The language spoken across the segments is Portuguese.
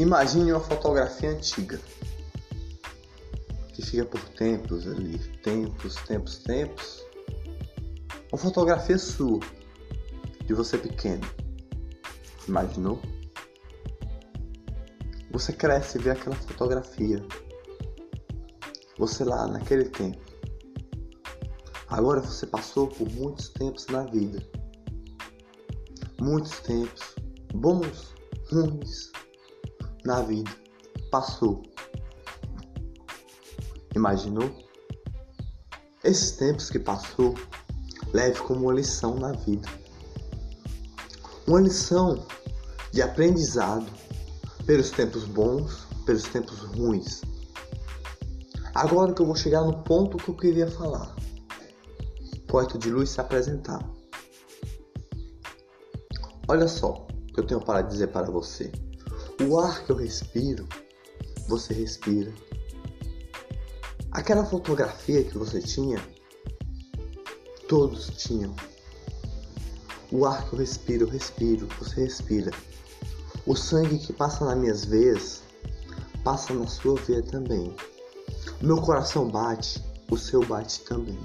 Imagine uma fotografia antiga que fica por tempos ali, tempos, tempos, tempos. Uma fotografia sua de você pequeno. Imaginou? Você cresce e vê aquela fotografia. Você lá naquele tempo. Agora você passou por muitos tempos na vida. Muitos tempos, bons, ruins, na vida. Passou. Imaginou? Esses tempos que passou, leve como uma lição na vida. Uma lição de aprendizado pelos tempos bons, pelos tempos ruins. Agora que eu vou chegar no ponto que eu queria falar. Poeta de luz se apresentar. Olha só o que eu tenho para dizer para você. O ar que eu respiro, você respira. Aquela fotografia que você tinha, todos tinham. O ar que eu respiro, eu respiro, você respira. O sangue que passa nas minhas veias, passa na sua veia também. Meu coração bate, o seu bate também.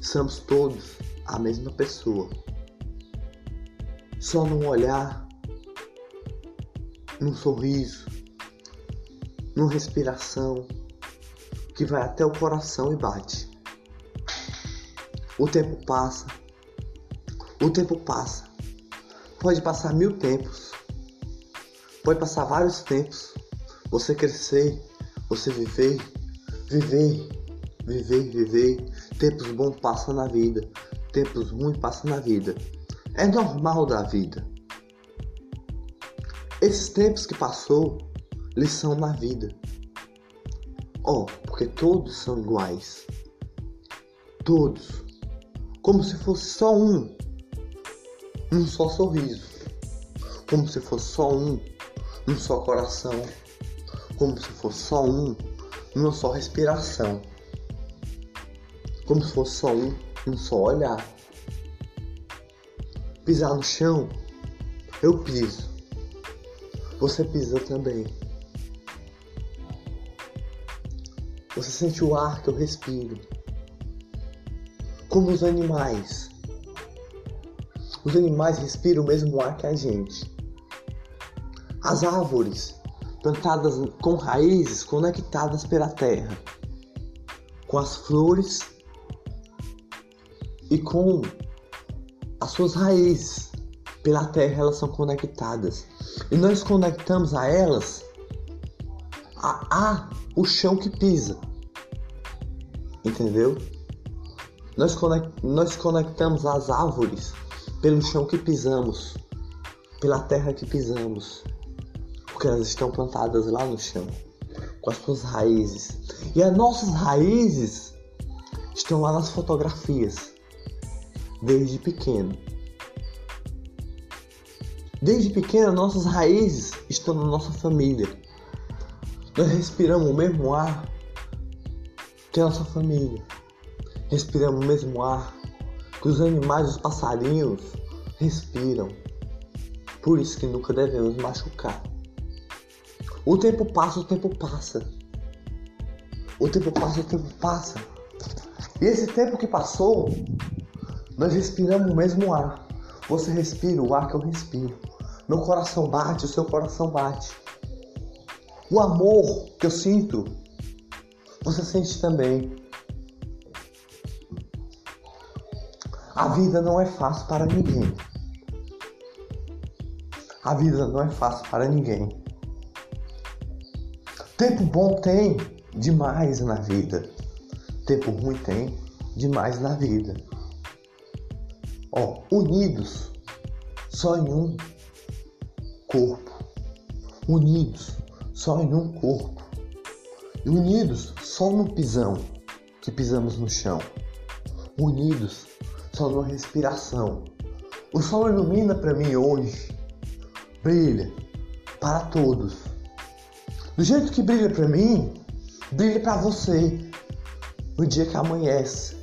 Somos todos a mesma pessoa. Só num olhar, num sorriso, numa respiração, que vai até o coração e bate. O tempo passa, o tempo passa. Pode passar mil tempos, pode passar vários tempos. Você crescer, você viver, viver, viver, viver. Tempos bons passam na vida, tempos ruins passam na vida. É normal da vida. Esses tempos que passou, lição na vida. Oh, porque todos são iguais. Todos. Como se fosse só um. Um só sorriso. Como se fosse só um. Um só coração. Como se fosse só um. Uma só respiração. Como se fosse só um. Um só olhar. Pisar no chão. Eu piso. Você pisa também. Você sente o ar que eu respiro. Como os animais. Os animais respiram o mesmo ar que a gente. As árvores, plantadas com raízes conectadas pela terra, com as flores e com as suas raízes pela terra, elas são conectadas. E nós conectamos a elas a, a o chão que pisa. Entendeu? Nós, conect, nós conectamos as árvores pelo chão que pisamos, pela terra que pisamos, porque elas estão plantadas lá no chão, com as suas raízes. E as nossas raízes estão lá nas fotografias, desde pequeno. Desde pequeno, nossas raízes estão na nossa família. Nós respiramos o mesmo ar que a nossa família. Respiramos o mesmo ar que os animais, os passarinhos respiram. Por isso que nunca devemos machucar. O tempo passa, o tempo passa. O tempo passa, o tempo passa. E esse tempo que passou, nós respiramos o mesmo ar. Você respira o ar que eu respiro. Meu coração bate, o seu coração bate. O amor que eu sinto, você sente também. A vida não é fácil para ninguém. A vida não é fácil para ninguém. Tempo bom tem demais na vida. Tempo ruim tem demais na vida. Ó, unidos só em um corpo. Unidos só em um corpo. E unidos só no pisão que pisamos no chão. Unidos só numa respiração. O sol ilumina para mim hoje. Brilha para todos. Do jeito que brilha para mim, brilha para você. No dia que amanhece.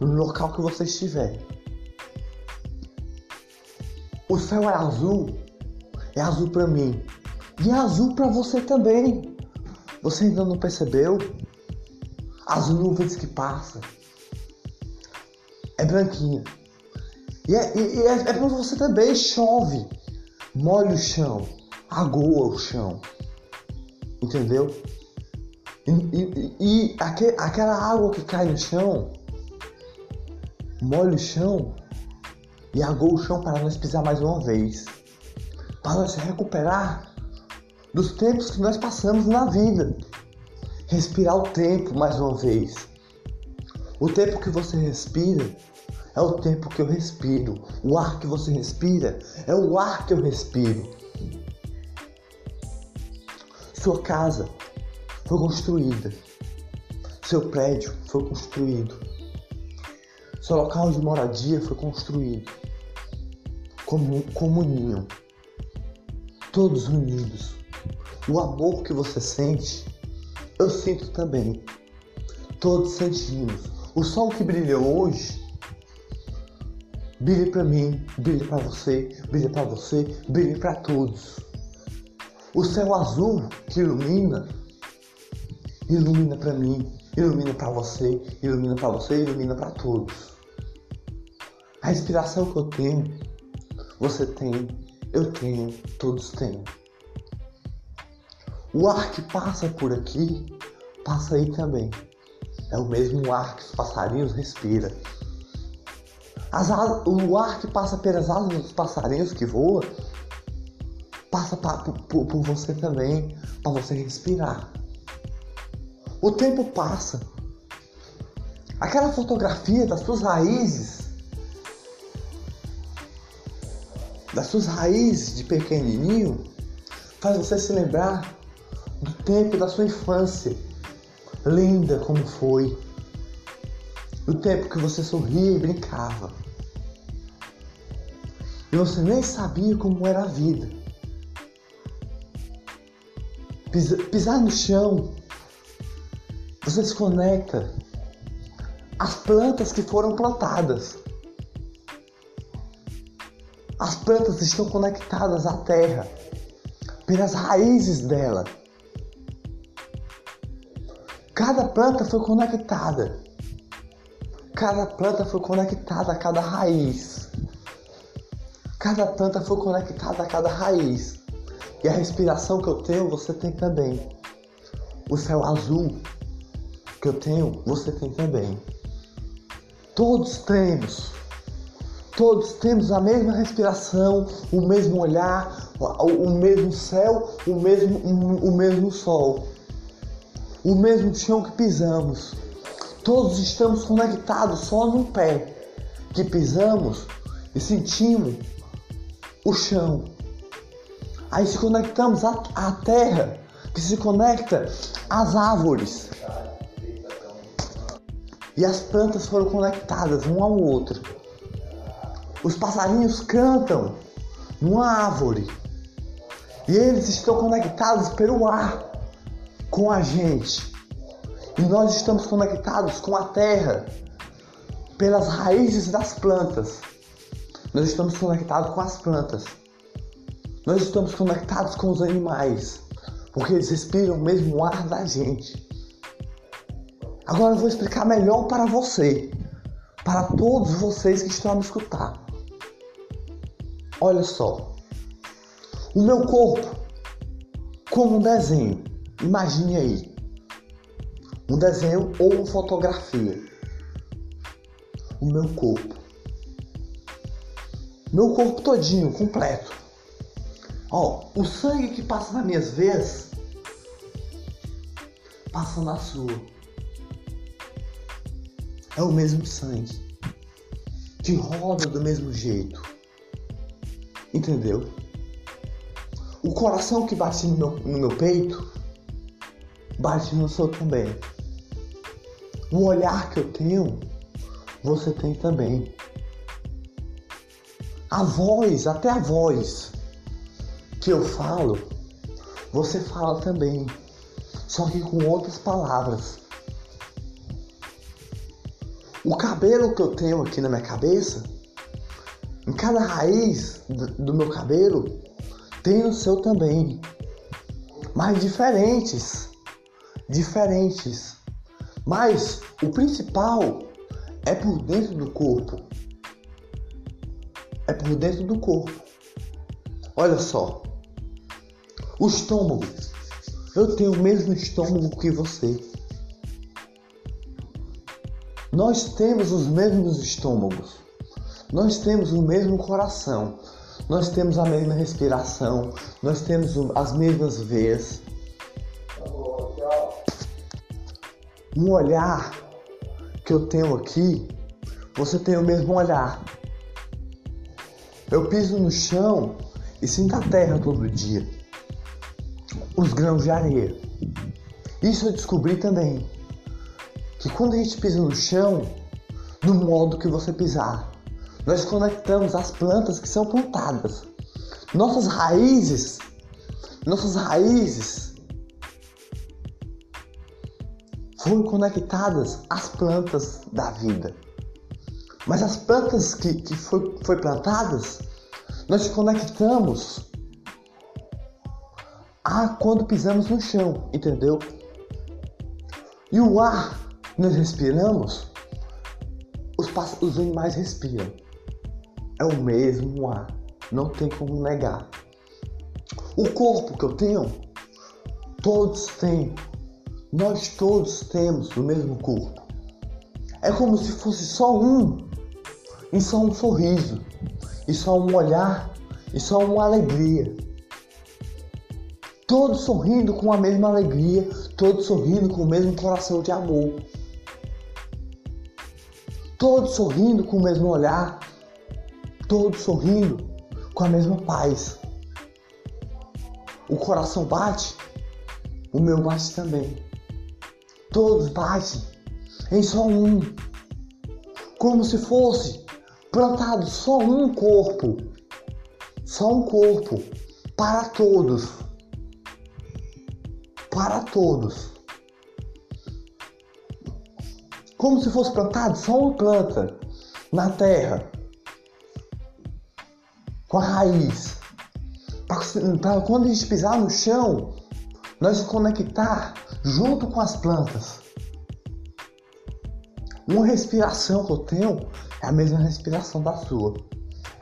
No local que você estiver. O céu é azul é azul para mim e é azul para você também. Você ainda não percebeu? As nuvens que passam é branquinha. E é, e é, é para você também, chove, molha o chão, agoa o chão. Entendeu? E, e, e aquele, aquela água que cai no chão, molha o chão e agoa o chão para nós pisar mais uma vez. Para nós recuperar dos tempos que nós passamos na vida. Respirar o tempo mais uma vez. O tempo que você respira é o tempo que eu respiro. O ar que você respira é o ar que eu respiro. Sua casa foi construída. Seu prédio foi construído. Seu local de moradia foi construído. Como comunhão. Todos unidos. O amor que você sente, eu sinto também. Todos sentimos. O sol que brilhou hoje, brilha para mim, brilha para você, brilha para você, brilha para todos. O céu azul que ilumina, ilumina para mim, ilumina para você, ilumina para você, ilumina para todos. A inspiração que eu tenho, você tem, eu tenho, todos têm. O ar que passa por aqui, passa aí também. É o mesmo ar que os passarinhos respiram. As, o ar que passa pelas asas dos passarinhos que voam passa pra, por, por você também, para você respirar. O tempo passa. Aquela fotografia das suas raízes, das suas raízes de pequenininho, faz você se lembrar do tempo da sua infância, linda como foi, do tempo que você sorria e brincava. E você nem sabia como era a vida. pisar no chão, você se conecta às plantas que foram plantadas. As plantas estão conectadas à terra pelas raízes dela. Cada planta foi conectada. Cada planta foi conectada a cada raiz. Cada planta foi conectada a cada raiz. E a respiração que eu tenho, você tem também. O céu azul que eu tenho, você tem também. Todos temos. Todos temos a mesma respiração, o mesmo olhar, o mesmo céu, o mesmo, o mesmo sol, o mesmo chão que pisamos. Todos estamos conectados só no pé que pisamos e sentimos o chão Aí se conectamos à, à terra, que se conecta às árvores. E as plantas foram conectadas um ao outro. Os passarinhos cantam numa árvore. E eles estão conectados pelo ar com a gente. E nós estamos conectados com a terra pelas raízes das plantas. Nós estamos conectados com as plantas. Nós estamos conectados com os animais, porque eles respiram o mesmo ar da gente. Agora eu vou explicar melhor para você, para todos vocês que estão a me escutar. Olha só, o meu corpo, como um desenho, imagine aí, um desenho ou uma fotografia. O meu corpo, meu corpo todinho, completo Ó, o sangue que passa nas minhas veias passa na sua. É o mesmo sangue. Que roda do mesmo jeito. Entendeu? O coração que bate no meu, no meu peito bate no seu também. O olhar que eu tenho, você tem também. A voz, até a voz que eu falo, você fala também, só que com outras palavras. O cabelo que eu tenho aqui na minha cabeça, cada raiz do meu cabelo, tem o seu também, mas diferentes, diferentes. Mas o principal é por dentro do corpo. É por dentro do corpo. Olha só. O estômago. Eu tenho o mesmo estômago que você. Nós temos os mesmos estômagos. Nós temos o mesmo coração. Nós temos a mesma respiração. Nós temos as mesmas veias. Um olhar que eu tenho aqui, você tem o mesmo olhar. Eu piso no chão e sinto a terra todo dia. Os grãos de areia. Isso eu descobri também. Que quando a gente pisa no chão, do modo que você pisar, nós conectamos as plantas que são plantadas. Nossas raízes, nossas raízes foram conectadas às plantas da vida. Mas as plantas que, que foi, foi plantadas, nós conectamos a quando pisamos no chão, entendeu? E o ar nós respiramos, os, os animais respiram. É o mesmo ar, não tem como negar. O corpo que eu tenho, todos têm, nós todos temos o mesmo corpo. É como se fosse só um e só um sorriso, e só um olhar, e só uma alegria. Todos sorrindo com a mesma alegria, todos sorrindo com o mesmo coração de amor. Todos sorrindo com o mesmo olhar, todos sorrindo com a mesma paz. O coração bate, o meu bate também. Todos batem em só um, como se fosse plantado só um corpo, só um corpo para todos, para todos. Como se fosse plantado só uma planta na terra, com a raiz. Para quando a gente pisar no chão, nós se conectar junto com as plantas. Uma respiração que eu tenho é a mesma respiração da sua.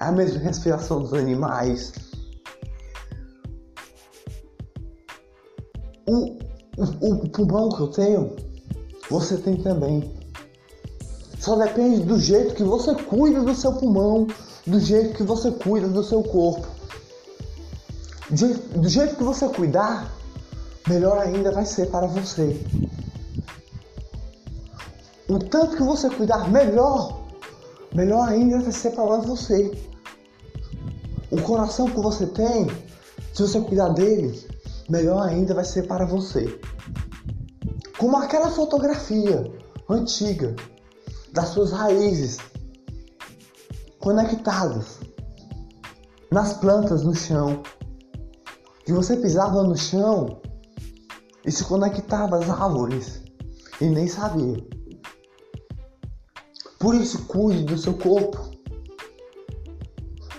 É a mesma respiração dos animais. O, o, o pulmão que eu tenho, você tem também. Só depende do jeito que você cuida do seu pulmão, do jeito que você cuida do seu corpo. Do jeito que você cuidar, melhor ainda vai ser para você. O tanto que você cuidar melhor, melhor ainda vai ser para você. O coração que você tem, se você cuidar dele, melhor ainda vai ser para você. Como aquela fotografia antiga das suas raízes conectadas nas plantas no chão. Que você pisava no chão e se conectava às árvores e nem sabia. Por isso, cuide do seu corpo.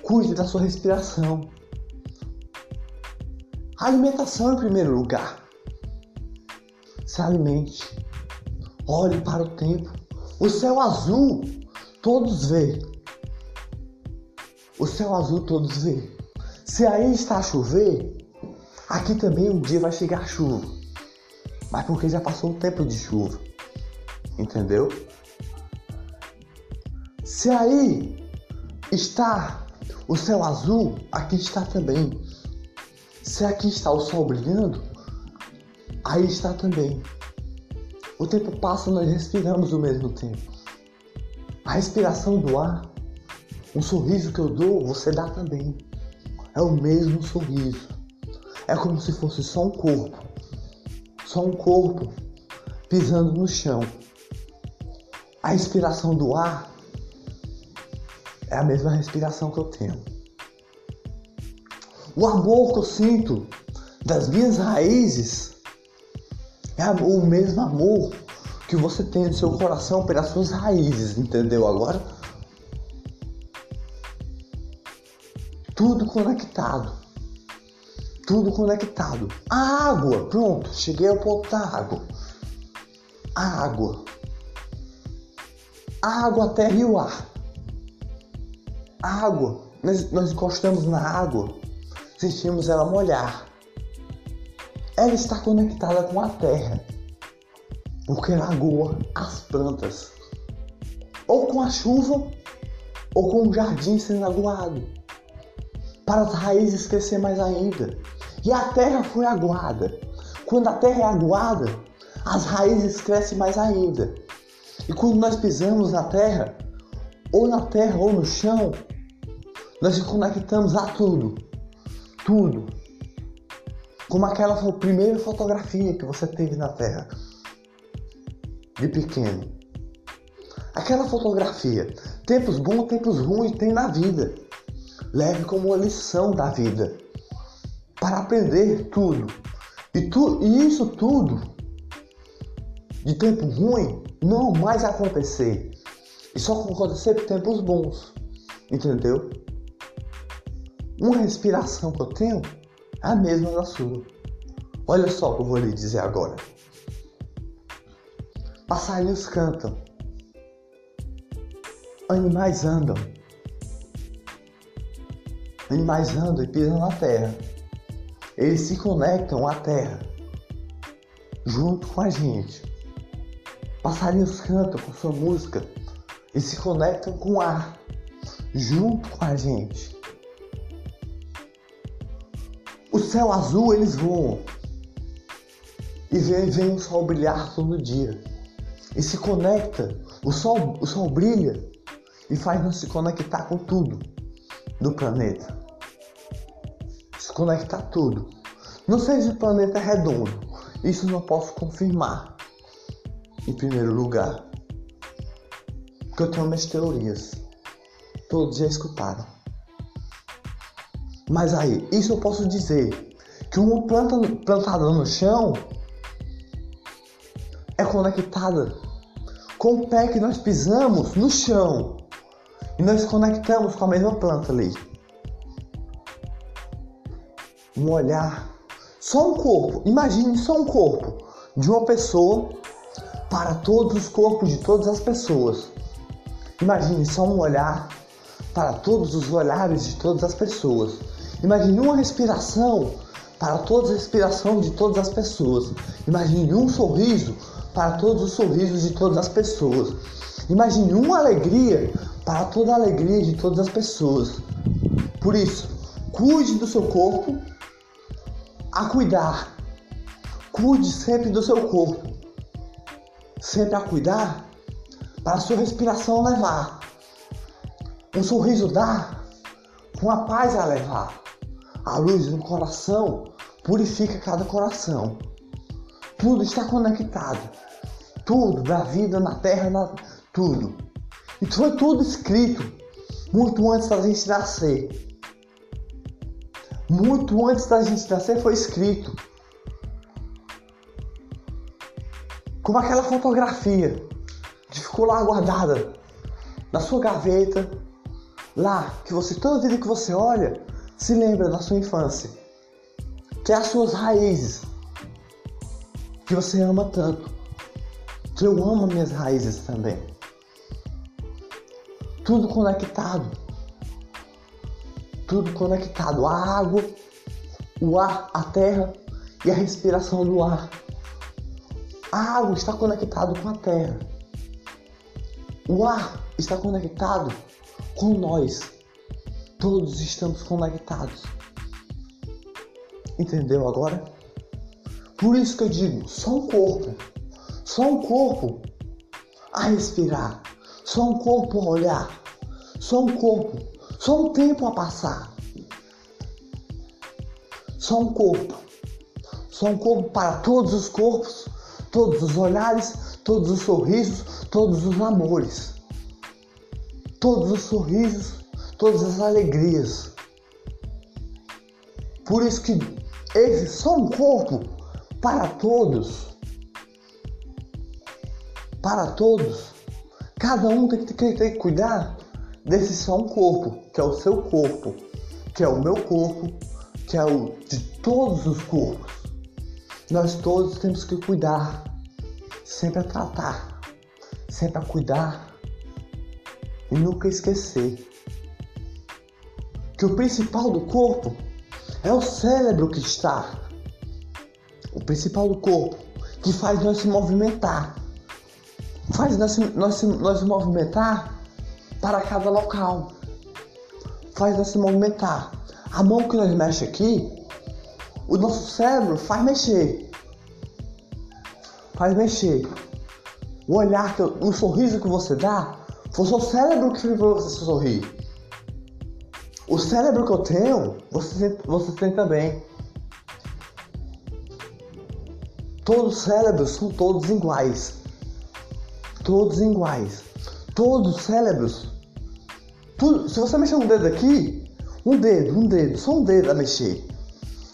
Cuide da sua respiração. Alimentação em primeiro lugar. Se alimente. Olhe para o tempo. O céu azul, todos vê. O céu azul todos vê. Se aí está a chover, aqui também um dia vai chegar chuva. Mas porque já passou o tempo de chuva. Entendeu? Se aí está o céu azul, aqui está também. Se aqui está o sol brilhando, aí está também. O tempo passa, nós respiramos o mesmo tempo. A respiração do ar, o sorriso que eu dou, você dá também. É o mesmo sorriso. É como se fosse só um corpo. Só um corpo pisando no chão. A respiração do ar é a mesma respiração que eu tenho. O amor que eu sinto das minhas raízes é o mesmo amor que você tem no seu coração pelas suas raízes, entendeu agora? Tudo conectado. Tudo conectado. A água, pronto, cheguei ao ponto da água. A água. A água, a terra e o ar. A água. Nós, nós encostamos na água, sentimos ela molhar. Ela está conectada com a terra, porque ela agoa as plantas. Ou com a chuva, ou com o jardim sendo aguado, para as raízes crescer mais ainda. E a terra foi aguada. Quando a terra é aguada, as raízes crescem mais ainda. E quando nós pisamos na terra, ou na terra ou no chão, nós nos conectamos a tudo. Tudo. Como aquela primeira fotografia que você teve na terra, de pequeno. Aquela fotografia, tempos bons, tempos ruins tem na vida. Leve como uma lição da vida para aprender tudo. E, tu, e isso tudo de tempo ruim não mais acontecer. E só acontecer por tempos bons. Entendeu? Uma respiração que eu tenho é a mesma da sua. Olha só o que eu vou lhe dizer agora. Passarinhos cantam. Animais andam. Animais andam e pisam na terra. Eles se conectam à terra junto com a gente. Passarinhos cantam com sua música e se conectam com o ar junto com a gente. O céu azul eles voam e vem, vem o sol brilhar todo dia e se conecta. O sol, o sol brilha e faz-nos se conectar com tudo do planeta. Conectar tudo. Não sei se o planeta é redondo, isso não posso confirmar. Em primeiro lugar, porque eu tenho minhas teorias. Todos já escutaram. Mas aí, isso eu posso dizer que uma planta plantada no chão é conectada com o pé que nós pisamos no chão. E nós conectamos com a mesma planta ali. Um olhar, só um corpo. Imagine só um corpo de uma pessoa para todos os corpos de todas as pessoas. Imagine só um olhar para todos os olhares de todas as pessoas. Imagine uma respiração para todas as respirações de todas as pessoas. Imagine um sorriso para todos os sorrisos de todas as pessoas. Imagine uma alegria para toda a alegria de todas as pessoas. Por isso, cuide do seu corpo a cuidar. Cuide sempre do seu corpo. Sempre a cuidar para a sua respiração levar. Um sorriso dar com a paz a levar. A luz no coração purifica cada coração. Tudo está conectado. Tudo, da vida, na terra, na... tudo. E foi tudo escrito muito antes da gente nascer. Muito antes da gente nascer foi escrito. Como aquela fotografia que ficou lá guardada na sua gaveta, lá que você toda vida que você olha se lembra da sua infância, que é as suas raízes, que você ama tanto, que eu amo minhas raízes também tudo conectado. Tudo conectado. A água, o ar, a terra e a respiração do ar. A água está conectado com a terra. O ar está conectado com nós. Todos estamos conectados. Entendeu agora? Por isso que eu digo, só um corpo, só um corpo a respirar só um corpo a olhar, só um corpo, só um tempo a passar. Só um corpo, só um corpo para todos os corpos, todos os olhares, todos os sorrisos, todos os amores, todos os sorrisos, todas as alegrias. Por isso que esse só um corpo para todos, para todos. Cada um tem que, ter, tem que cuidar desse só um corpo, que é o seu corpo, que é o meu corpo, que é o de todos os corpos. Nós todos temos que cuidar, sempre a tratar, sempre a cuidar e nunca esquecer que o principal do corpo é o cérebro que está. O principal do corpo que faz nós se movimentar. Faz nós, nós, nós movimentar para cada local. Faz nós se movimentar. A mão que nós mexe aqui, o nosso cérebro faz mexer. Faz mexer. O olhar, o sorriso que você dá, foi o seu cérebro que fez você sorrir. O cérebro que eu tenho, você, você tem também. Todos os cérebros são todos iguais. Todos iguais. Todos os cérebros. Tudo, se você mexer um dedo aqui, um dedo, um dedo, só um dedo a mexer.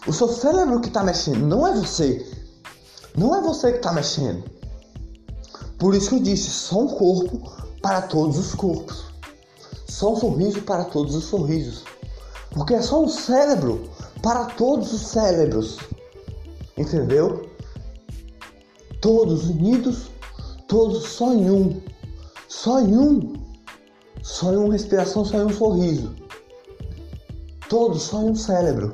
O seu cérebro que está mexendo, não é você. Não é você que está mexendo. Por isso que eu disse, só um corpo para todos os corpos. Só um sorriso para todos os sorrisos. Porque é só um cérebro para todos os cérebros. Entendeu? Todos unidos, todos só em um. Só em um. Só em uma respiração, só em um sorriso. Todos só em um cérebro.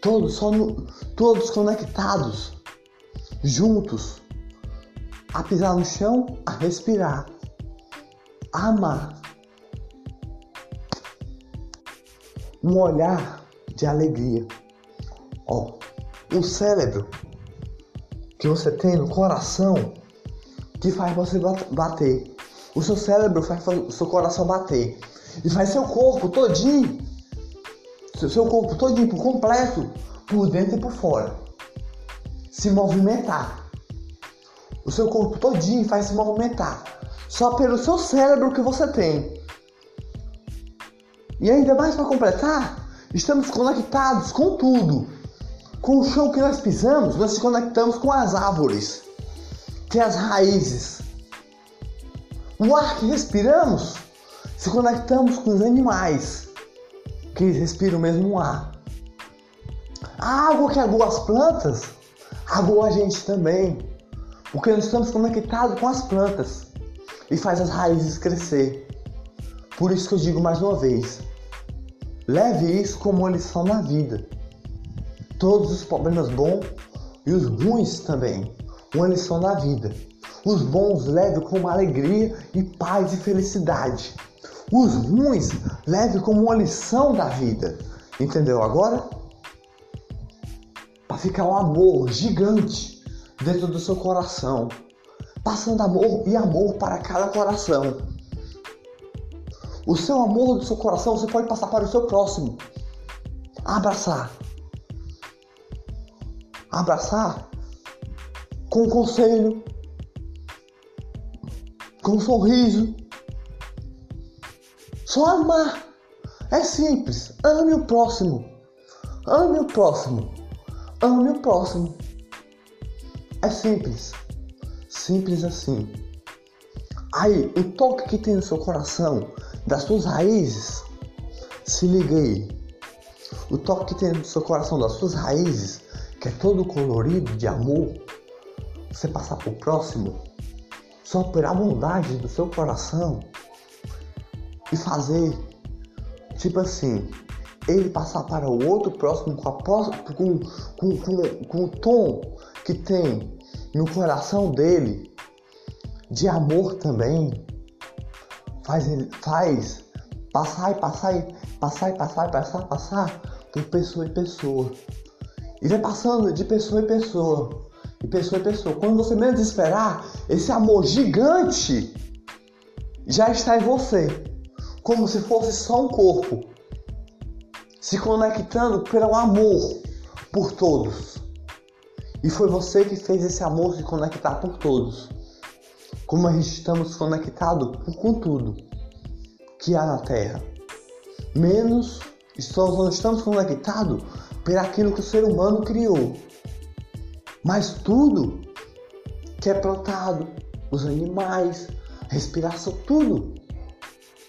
Todos só no, todos conectados, juntos, a pisar no chão, a respirar, a amar. um olhar de alegria. Ó, o cérebro que você tem no coração que faz você bater. O seu cérebro faz o seu coração bater e faz seu corpo todinho, seu corpo todinho por completo, por dentro e por fora, se movimentar. O seu corpo todinho faz se movimentar só pelo seu cérebro que você tem. E ainda mais para completar, estamos conectados com tudo. Com o chão que nós pisamos, nós nos conectamos com as árvores, que as raízes. O ar que respiramos, se conectamos com os animais, que respiram o mesmo ar. A água que aguou as plantas, aguou a gente também, porque nós estamos conectados com as plantas e faz as raízes crescer. Por isso que eu digo mais uma vez, Leve isso como uma lição na vida. Todos os problemas bons e os ruins também, uma lição na vida. Os bons leve como alegria e paz e felicidade. Os ruins leve como uma lição da vida. Entendeu agora? Para ficar um amor gigante dentro do seu coração, passando amor e amor para cada coração. O seu amor do seu coração você pode passar para o seu próximo. Abraçar. Abraçar com um conselho, com um sorriso. Só amar. É simples. Ame o próximo. Ame o próximo. Ame o próximo. É simples. Simples assim. Aí, o toque que tem no seu coração das suas raízes. Se liga aí. O toque que tem no seu coração das suas raízes, que é todo colorido de amor, você passar pro próximo, só pela bondade do seu coração e fazer tipo assim, ele passar para o outro próximo com, a, com, com, com, com o tom que tem no coração dele de amor também, faz, faz passar e passar e passar e passar e passar, passar por pessoa em pessoa. E vai passando de pessoa em pessoa. De pessoa em pessoa. Quando você menos esperar, esse amor gigante já está em você. Como se fosse só um corpo. Se conectando pelo amor por todos. E foi você que fez esse amor se conectar por todos como a gente estamos conectados com tudo que há na Terra. Menos não estamos conectados por aquilo que o ser humano criou. Mas tudo que é plantado, os animais, respiração, tudo,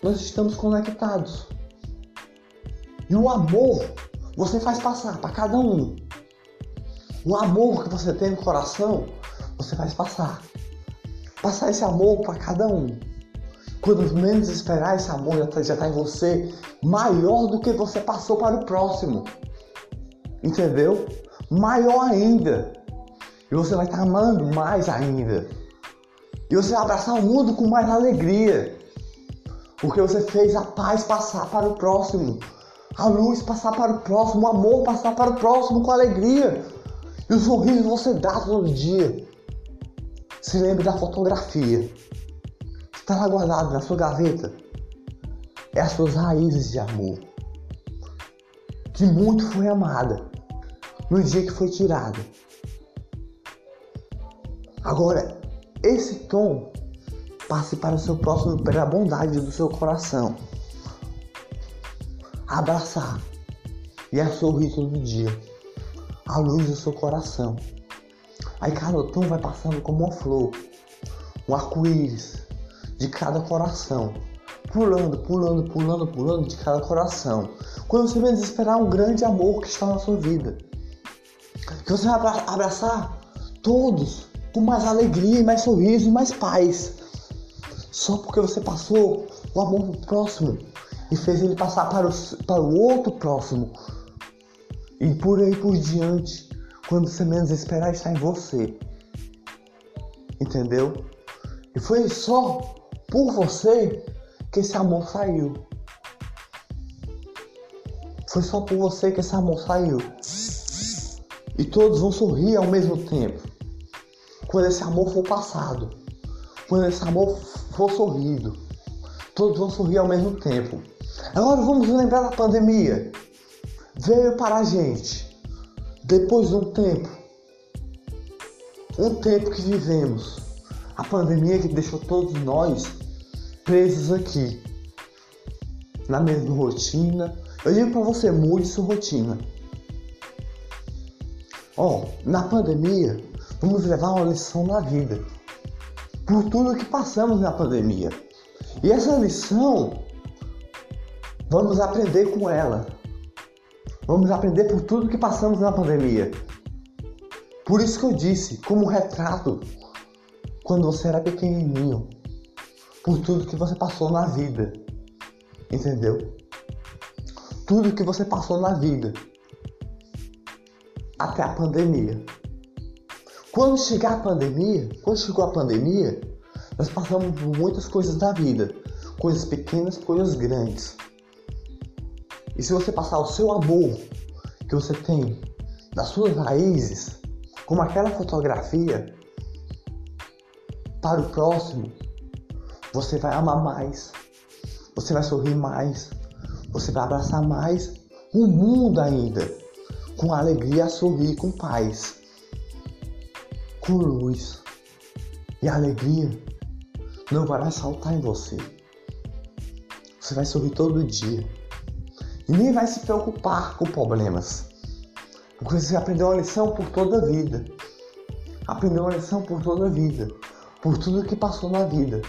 nós estamos conectados. E o amor você faz passar para cada um. O amor que você tem no coração, você faz passar. Passar esse amor para cada um. Quando menos esperar, esse amor já está tá em você, maior do que você passou para o próximo. Entendeu? Maior ainda. E você vai estar tá amando mais ainda. E você vai abraçar o mundo com mais alegria. Porque você fez a paz passar para o próximo. A luz passar para o próximo. O amor passar para o próximo com alegria. E o sorriso você dá todo dia. Se lembre da fotografia. Está lá guardado na sua gaveta. É as suas raízes de amor. Que muito foi amada no dia que foi tirada. Agora, esse tom passe para o seu próximo pela bondade do seu coração. Abraçar e a sorrir todo dia. A luz do seu coração. Aí cada tom vai passando como uma flor, um arco-íris de cada coração. Pulando, pulando, pulando, pulando de cada coração. Quando você menos esperar um grande amor que está na sua vida. Que você vai abraçar todos com mais alegria, mais sorriso e mais paz. Só porque você passou o amor pro próximo e fez ele passar para o, para o outro próximo. E por aí por diante, quando você menos esperar, está em você. Entendeu? E foi só por você que esse amor saiu. Foi só por você que esse amor saiu. E todos vão sorrir ao mesmo tempo quando esse amor for passado, quando esse amor for sorrido, todos vão sorrir ao mesmo tempo. Agora vamos lembrar da pandemia. Veio para a gente, depois de um tempo, um tempo que vivemos, a pandemia que deixou todos nós presos aqui, na mesma rotina. Eu digo para você, mude sua rotina. Ó, oh, na pandemia, vamos levar uma lição na vida por tudo que passamos na pandemia. E essa lição vamos aprender com ela. Vamos aprender por tudo que passamos na pandemia. Por isso que eu disse, como retrato, quando você era pequenininho, por tudo que você passou na vida. Entendeu? Tudo que você passou na vida. Até a pandemia. Quando chegar a pandemia, quando chegou a pandemia, nós passamos por muitas coisas da vida, coisas pequenas, coisas grandes. E se você passar o seu amor que você tem das suas raízes, como aquela fotografia, para o próximo, você vai amar mais, você vai sorrir mais, você vai abraçar mais o mundo ainda, com alegria, sorrir, com paz com luz e alegria não vai saltar em você. Você vai sorrir todo dia e nem vai se preocupar com problemas, porque você aprendeu uma lição por toda a vida. Aprendeu uma lição por toda a vida, por tudo que passou na vida.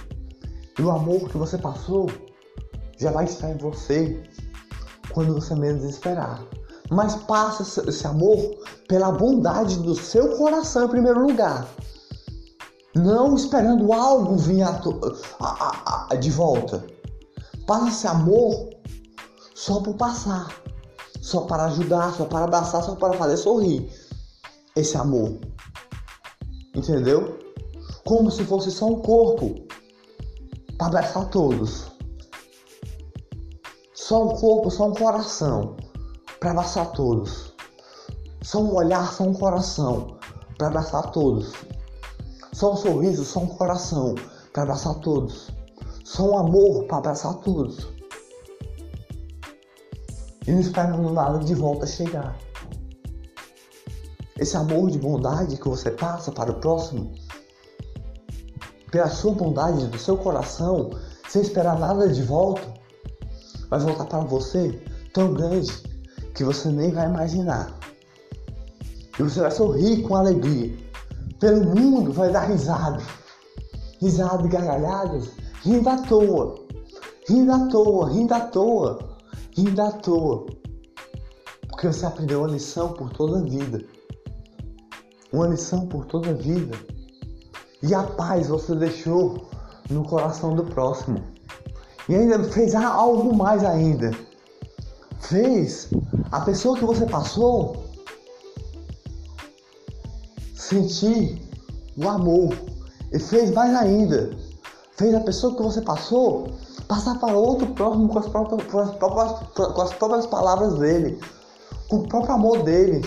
E o amor que você passou já vai estar em você quando você menos esperar mas passa esse amor pela bondade do seu coração em primeiro lugar. Não esperando algo vir a, a, a, de volta. Passa esse amor só por passar, só para ajudar, só para abraçar, só para fazer sorrir. Esse amor. Entendeu? Como se fosse só um corpo para abraçar todos. Só um corpo, só um coração para abraçar todos. Só um olhar, só um coração para abraçar todos. Só um sorriso, só um coração para abraçar todos. Só um amor para abraçar todos. E não esperando nada de volta chegar. Esse amor de bondade que você passa para o próximo, pela sua bondade do seu coração, sem esperar nada de volta, vai voltar para você tão grande que você nem vai imaginar. E você vai sorrir com alegria. Pelo mundo vai dar risada. Risada e gargalhadas, rindo à toa. Rindo à toa, rindo à toa, rindo à toa. Porque você aprendeu uma lição por toda a vida. Uma lição por toda a vida. E a paz você deixou no coração do próximo. E ainda fez algo mais ainda. Fez a pessoa que você passou sentir o amor. E fez mais ainda. Fez a pessoa que você passou passar para outro próximo com as próprias, com as próprias, com as próprias palavras dele. Com o próprio amor dele.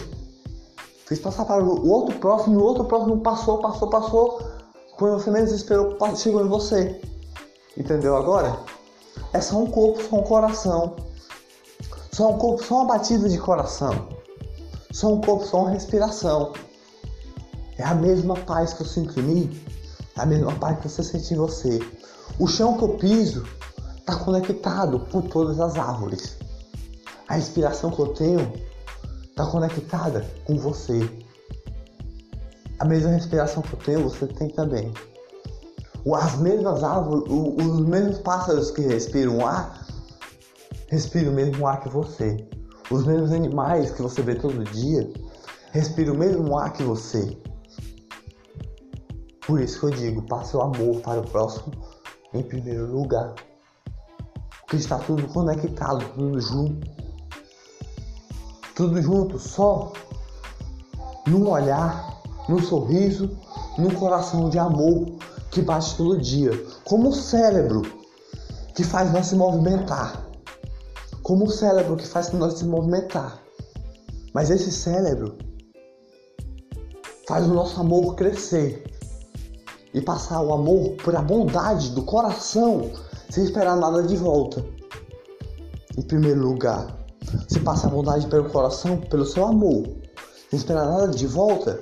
Fez passar para o outro próximo o outro próximo passou, passou, passou. Quando você menos esperou, chegou em você. Entendeu agora? É só um corpo, só um coração. Só um corpo, só uma batida de coração. Só um corpo, só uma respiração. É a mesma paz que eu sinto em mim, é a mesma paz que você sente em você. O chão que eu piso está conectado por todas as árvores. A respiração que eu tenho está conectada com você. A mesma respiração que eu tenho, você tem também. As mesmas árvores, os mesmos pássaros que respiram ar, respiram o mesmo ar que você. Os mesmos animais que você vê todo dia, respiram o mesmo ar que você. Por isso que eu digo, passe o amor para o próximo em primeiro lugar. Porque está tudo conectado, tudo junto. Tudo junto, só num olhar, num sorriso, num coração de amor que bate todo dia. Como o cérebro que faz nós se movimentar. Como o cérebro que faz nós se movimentar. Mas esse cérebro faz o nosso amor crescer e passar o amor por a bondade do coração sem esperar nada de volta. Em primeiro lugar, você passa a bondade pelo coração, pelo seu amor, sem esperar nada de volta.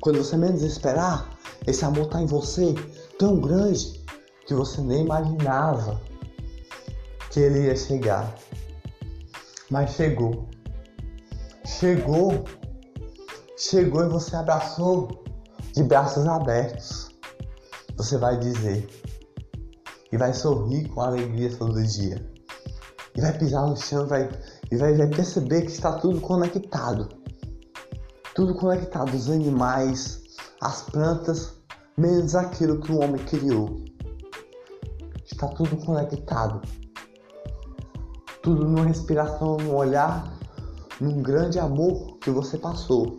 Quando você menos esperar, esse amor está em você tão grande que você nem imaginava que ele ia chegar. Mas chegou. Chegou. Chegou e você abraçou de braços abertos você vai dizer e vai sorrir com alegria todo dia. E vai pisar no chão vai, e vai, vai perceber que está tudo conectado. Tudo conectado, os animais, as plantas, menos aquilo que o homem criou. Está tudo conectado. Tudo numa respiração, num olhar, num grande amor que você passou.